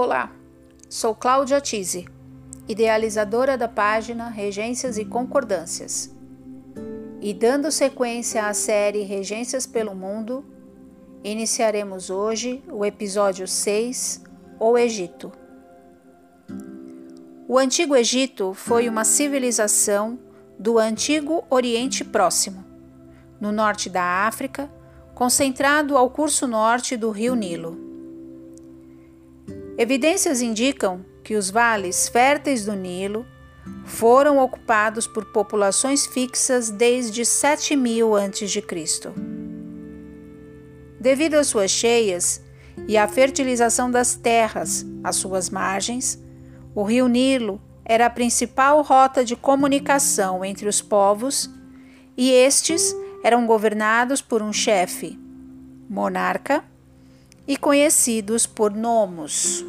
Olá, sou Cláudia Tise, idealizadora da página Regências e Concordâncias. E dando sequência à série Regências pelo Mundo, iniciaremos hoje o episódio 6, O Egito. O Antigo Egito foi uma civilização do Antigo Oriente Próximo, no norte da África, concentrado ao curso norte do rio Nilo. Evidências indicam que os vales férteis do Nilo foram ocupados por populações fixas desde 7000 a.C. Devido às suas cheias e à fertilização das terras às suas margens, o rio Nilo era a principal rota de comunicação entre os povos e estes eram governados por um chefe, monarca, e conhecidos por nomos.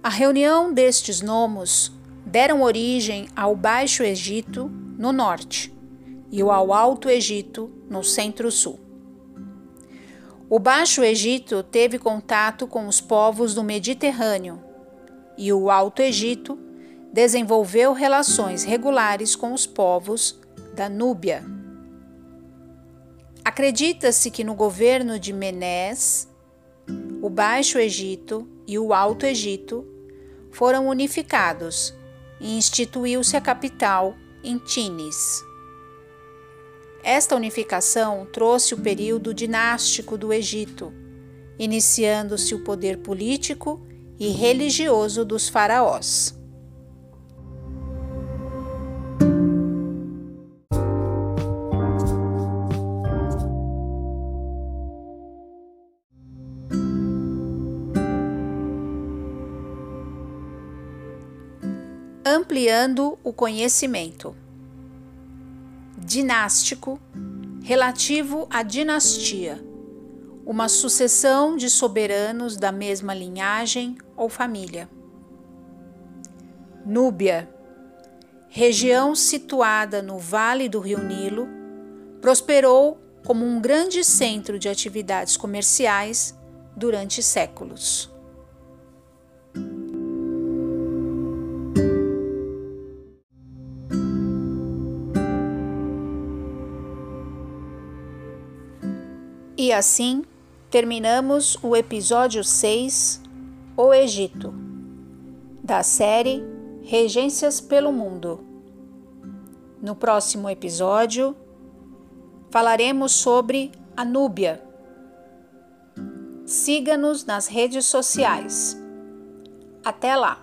A reunião destes nomos deram origem ao Baixo Egito, no norte, e ao Alto Egito, no centro-sul. O Baixo Egito teve contato com os povos do Mediterrâneo e o Alto Egito desenvolveu relações regulares com os povos da Núbia. Acredita-se que no governo de Menés, o Baixo Egito e o Alto Egito foram unificados e instituiu-se a capital em Tinis. Esta unificação trouxe o período dinástico do Egito, iniciando-se o poder político e religioso dos faraós. Ampliando o conhecimento dinástico relativo à dinastia, uma sucessão de soberanos da mesma linhagem ou família. Núbia, região situada no vale do rio Nilo, prosperou como um grande centro de atividades comerciais durante séculos. E assim terminamos o episódio 6, O Egito, da série Regências pelo Mundo. No próximo episódio, falaremos sobre a Núbia. Siga-nos nas redes sociais. Até lá!